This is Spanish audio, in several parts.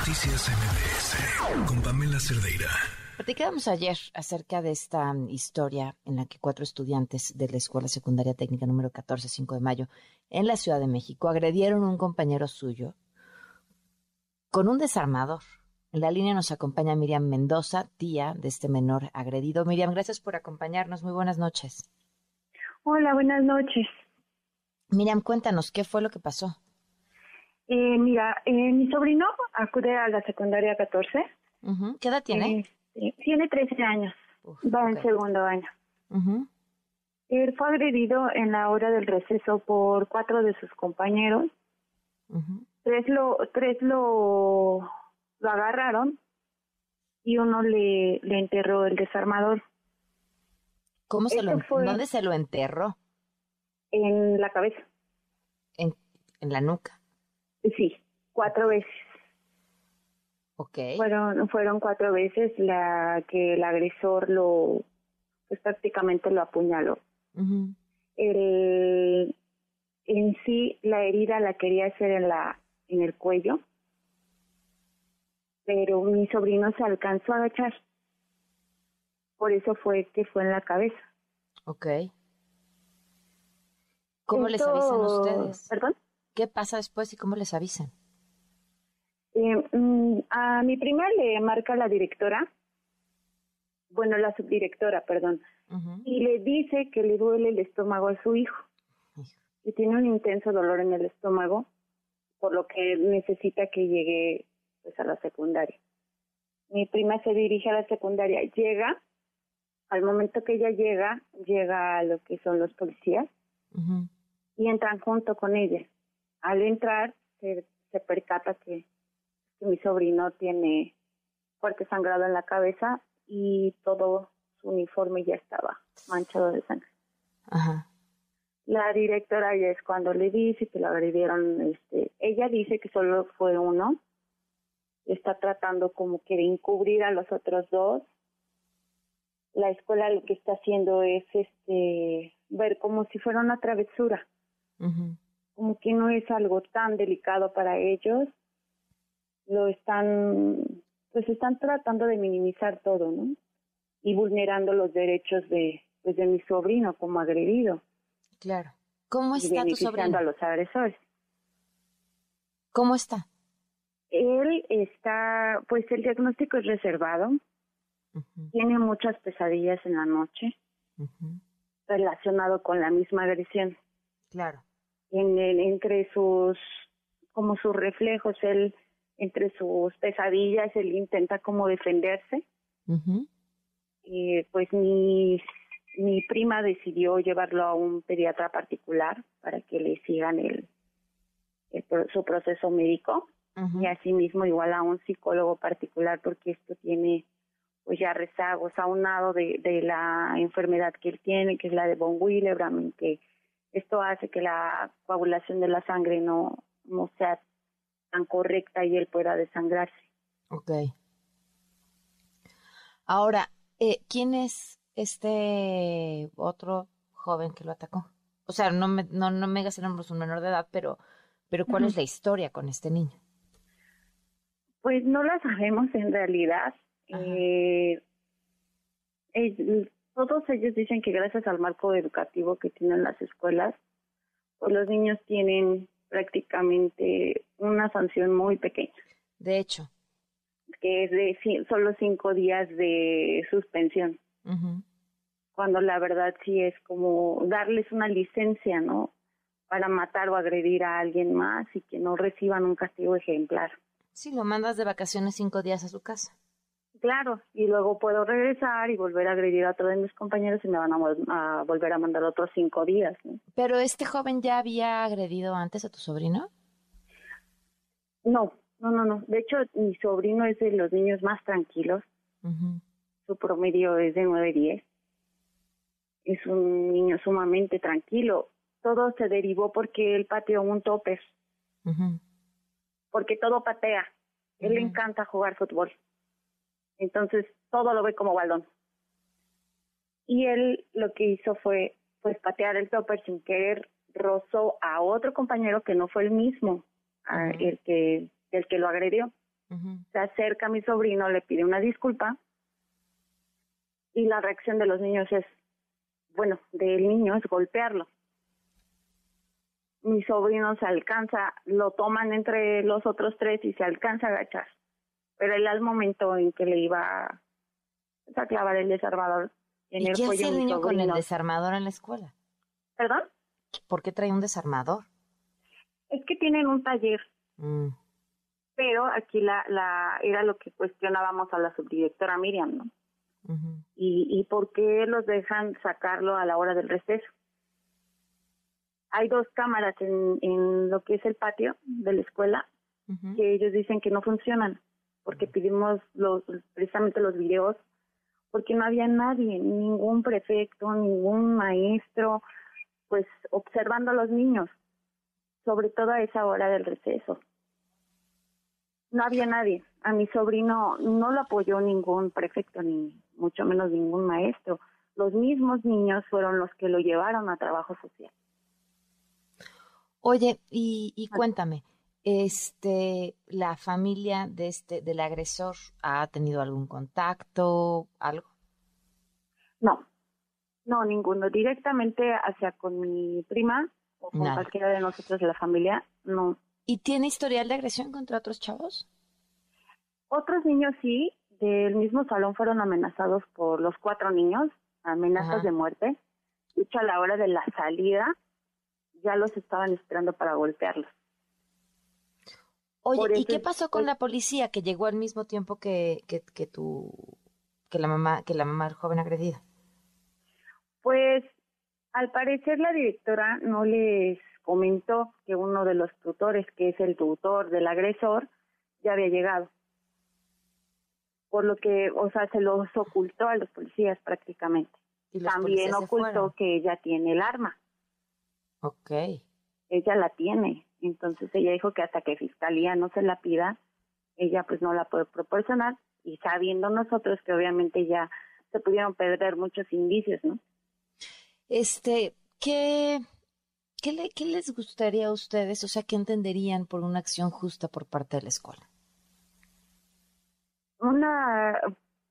Noticias MBS con Pamela Cerdeira. Platicábamos ayer acerca de esta historia en la que cuatro estudiantes de la Escuela Secundaria Técnica número 14, 5 de mayo, en la Ciudad de México, agredieron a un compañero suyo con un desarmador. En la línea nos acompaña Miriam Mendoza, tía de este menor agredido. Miriam, gracias por acompañarnos. Muy buenas noches. Hola, buenas noches. Miriam, cuéntanos, ¿qué fue lo que pasó? Eh, mira, eh, mi sobrino acude a la secundaria 14. ¿Qué edad tiene? Eh, tiene 13 años. Va en segundo año. Él fue agredido en la hora del receso por cuatro de sus compañeros. Tres lo tres lo, lo agarraron y uno le, le enterró el desarmador. ¿Cómo se lo, ¿Dónde se lo enterró? En la cabeza. En, en la nuca. Sí, cuatro veces. Ok. Fueron, fueron cuatro veces la que el agresor lo, pues prácticamente lo apuñaló. el, en sí, la herida la quería hacer en la, en el cuello, pero mi sobrino se alcanzó a agachar. Por eso fue que fue en la cabeza. Ok. ¿Cómo les avisan ustedes? ¿Perdón? ¿Qué pasa después y cómo les avisan? Eh, mm, a mi prima le marca la directora, bueno, la subdirectora, perdón, y le dice que le duele el estómago a su hijo, y tiene un intenso dolor en el estómago, por lo que necesita que llegue pues a la secundaria. Mi prima se dirige a la secundaria, llega, al momento que ella llega, llega a lo que son los policías y entran junto con ella al entrar se, percata que, mi sobrino tiene fuerte sangrado en la cabeza y todo su uniforme ya estaba manchado de sangre. La directora ya es cuando le dice que lo agredieron, este, ella dice que solo fue uno, está tratando como que de encubrir a los otros dos. La escuela lo que está haciendo es este ver como si fuera una travesura como que no es algo tan delicado para ellos, lo están, pues están tratando de minimizar todo, ¿no? Y vulnerando los derechos de, pues de mi sobrino como agredido. Claro. ¿Cómo está tu sobrino? a los agresores. ¿Cómo está? Él está, pues el diagnóstico es reservado. Tiene muchas pesadillas en la noche relacionado con la misma agresión. Claro en entre sus como sus reflejos él entre sus pesadillas él intenta como defenderse. Pues mi mi prima decidió llevarlo a un pediatra particular para que le sigan el, su proceso médico. Y asimismo igual a un psicólogo particular porque esto tiene pues ya rezagos aunado de, de la enfermedad que él tiene que es la de von Willebrand que esto hace que la coagulación de la sangre no, no sea tan correcta y él pueda desangrarse. Ok. Ahora, eh, ¿quién es este otro joven que lo atacó? O sea, no me, no, no me digas el nombre, es un menor de edad, pero, pero ¿cuál es la historia con este niño? Pues no la sabemos en realidad. Eh, todos ellos dicen que gracias al marco educativo que tienen las escuelas, pues los niños tienen prácticamente una sanción muy pequeña. De hecho. Que es de solo cinco días de suspensión. Cuando la verdad sí es como darles una licencia, ¿no? Para matar o agredir a alguien más y que no reciban un castigo ejemplar. Sí, lo mandas de vacaciones cinco días a su casa. Claro, y luego puedo regresar y volver a agredir a otro de mis compañeros y me van a, volver a mandar otros cinco días. ¿Pero este joven ya había agredido antes a tu sobrino? No, no, no, no. De hecho, mi sobrino es de los niños más tranquilos. Su promedio es de 9-10. Es un niño sumamente tranquilo. Todo se derivó porque él pateó un topper. Porque todo patea. Él le encanta jugar fútbol. Entonces, todo lo ve como baldón. Y él lo que hizo fue, pues, patear el topper sin querer, rozó a otro compañero que no fue el mismo, el que el que lo agredió. Se acerca a mi sobrino, le pide una disculpa y la reacción de los niños es, bueno, del niño es golpearlo. Mi sobrino se alcanza, lo toman entre los otros tres y se alcanza a agachar. Pero él al momento en que le iba a clavar el desarmador en ¿Y qué hace el niño con el desarmador en la escuela? ¿Perdón? ¿Por qué trae un desarmador? Es que tienen un taller. Mm. Pero aquí la, la era lo que cuestionábamos a la subdirectora Miriam, ¿no? y, y por qué los dejan sacarlo a la hora del receso. Hay dos cámaras en, en lo que es el patio de la escuela que ellos dicen que no funcionan porque pedimos los precisamente los videos porque no había nadie, ningún prefecto, ningún maestro, pues observando a los niños, sobre todo a esa hora del receso. No había nadie. A mi sobrino no lo apoyó ningún prefecto ni mucho menos ningún maestro. Los mismos niños fueron los que lo llevaron a trabajo social. Oye, y, y cuéntame, este, la familia de este, del agresor ha tenido algún contacto, algo? No, no, ninguno. Directamente hacia con mi prima o con cualquiera de nosotros de la familia, no. ¿Y tiene historial de agresión contra otros chavos? Otros niños sí, del mismo salón fueron amenazados por los cuatro niños, amenazas de muerte. De hecho, a la hora de la salida ya los estaban esperando para golpearlos. Oye, ¿y qué pasó con la policía que llegó al mismo tiempo que, que, que tu, que la mamá, que la mamá del joven agredido? Pues al parecer la directora no les comentó que uno de los tutores, que es el tutor del agresor, ya había llegado por lo que, o sea, se los ocultó a los policías prácticamente. También ocultó que ella tiene el arma. Ok. Ella la tiene. Entonces ella dijo que hasta que fiscalía no se la pida, ella pues no la puede proporcionar y sabiendo nosotros que obviamente ya se pudieron perder muchos indicios, ¿no? Este, ¿qué, qué, le, qué les gustaría a ustedes? O sea, ¿qué entenderían por una acción justa por parte de la escuela? una,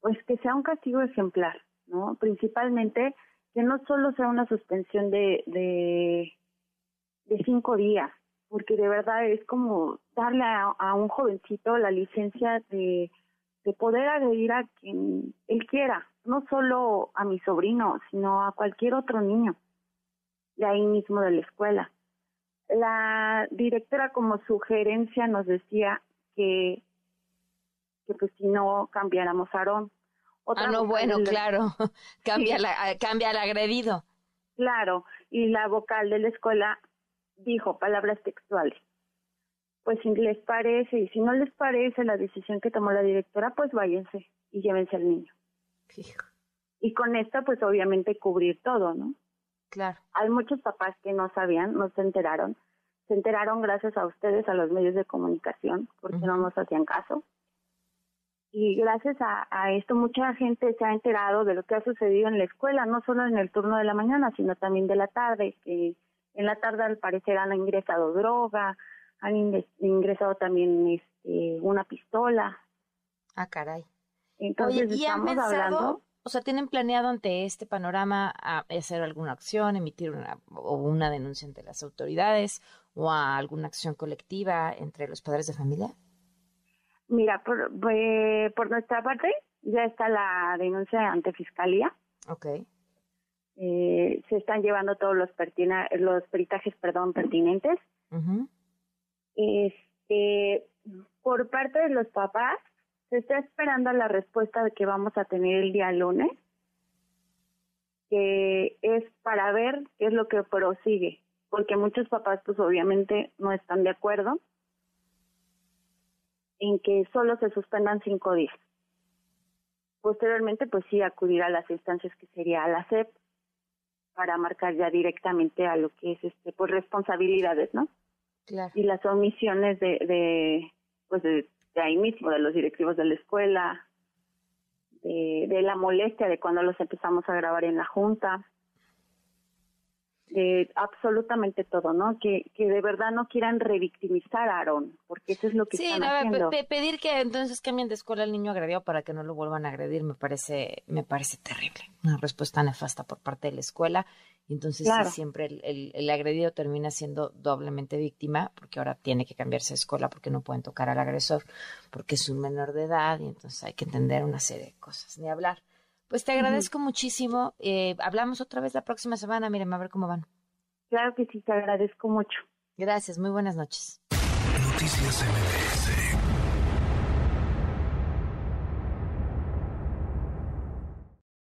pues que sea un castigo ejemplar, ¿no? Principalmente que no solo sea una suspensión de, de, de cinco días, porque de verdad es como darle a, un jovencito la licencia de, de poder agredir a quien él quiera, no solo a mi sobrino, sino a cualquier otro niño de ahí mismo de la escuela. La directora como sugerencia nos decía que que pues si no cambiáramos a Aarón. ah, no, bueno, claro, cambia, la, ah, cambia al agredido. Claro, y la vocal de la escuela dijo palabras textuales. Pues si les parece y si no les parece la decisión que tomó la directora, pues váyanse y llévense al niño. Y con esta, pues obviamente cubrir todo, ¿no? Claro. Hay muchos papás que no sabían, no se enteraron. Se enteraron gracias a ustedes, a los medios de comunicación, porque no nos hacían caso y gracias a, esto mucha gente se ha enterado de lo que ha sucedido en la escuela, no solo en el turno de la mañana, sino también de la tarde, que en la tarde al parecer han ingresado droga, han ingresado también este, una pistola. Ah, caray. Entonces Oye, ¿y estamos han hablando... O sea, ¿tienen planeado ante este panorama hacer alguna acción, emitir una, o una denuncia ante las autoridades o a alguna acción colectiva entre los padres de familia? Mira, por, por nuestra parte ya está la denuncia ante fiscalía. Ok. Eh, se están llevando todos los los peritajes, perdón, pertinentes. Este, por parte de los papás se está esperando la respuesta de que vamos a tener el día lunes, que es para ver qué es lo que prosigue, porque muchos papás pues obviamente no están de acuerdo en que solo se suspendan cinco días. Posteriormente, pues sí, acudir a las instancias que sería a la SEP para marcar ya directamente a lo que es este pues responsabilidades, ¿no? Claro. Y las omisiones de, de pues de, ahí mismo, de los directivos de la escuela, de, de la molestia de cuando los empezamos a grabar en la junta. De absolutamente todo, ¿no? Que, que de verdad no quieran revictimizar a Aarón, porque eso es lo que sí, están no, haciendo. pedir que entonces cambien de escuela al niño agredido para que no lo vuelvan a agredir me parece me parece terrible. Una respuesta nefasta por parte de la escuela. Y entonces siempre el, el, agredido termina siendo doblemente víctima porque ahora tiene que cambiarse de escuela porque no pueden tocar al agresor porque es un menor de edad y entonces hay que entender una serie de cosas, ni hablar. Pues te agradezco muchísimo. Eh, hablamos otra vez la próxima semana. Miren, a ver cómo van. Claro que sí, te agradezco mucho. Gracias, muy buenas noches. Noticias MBS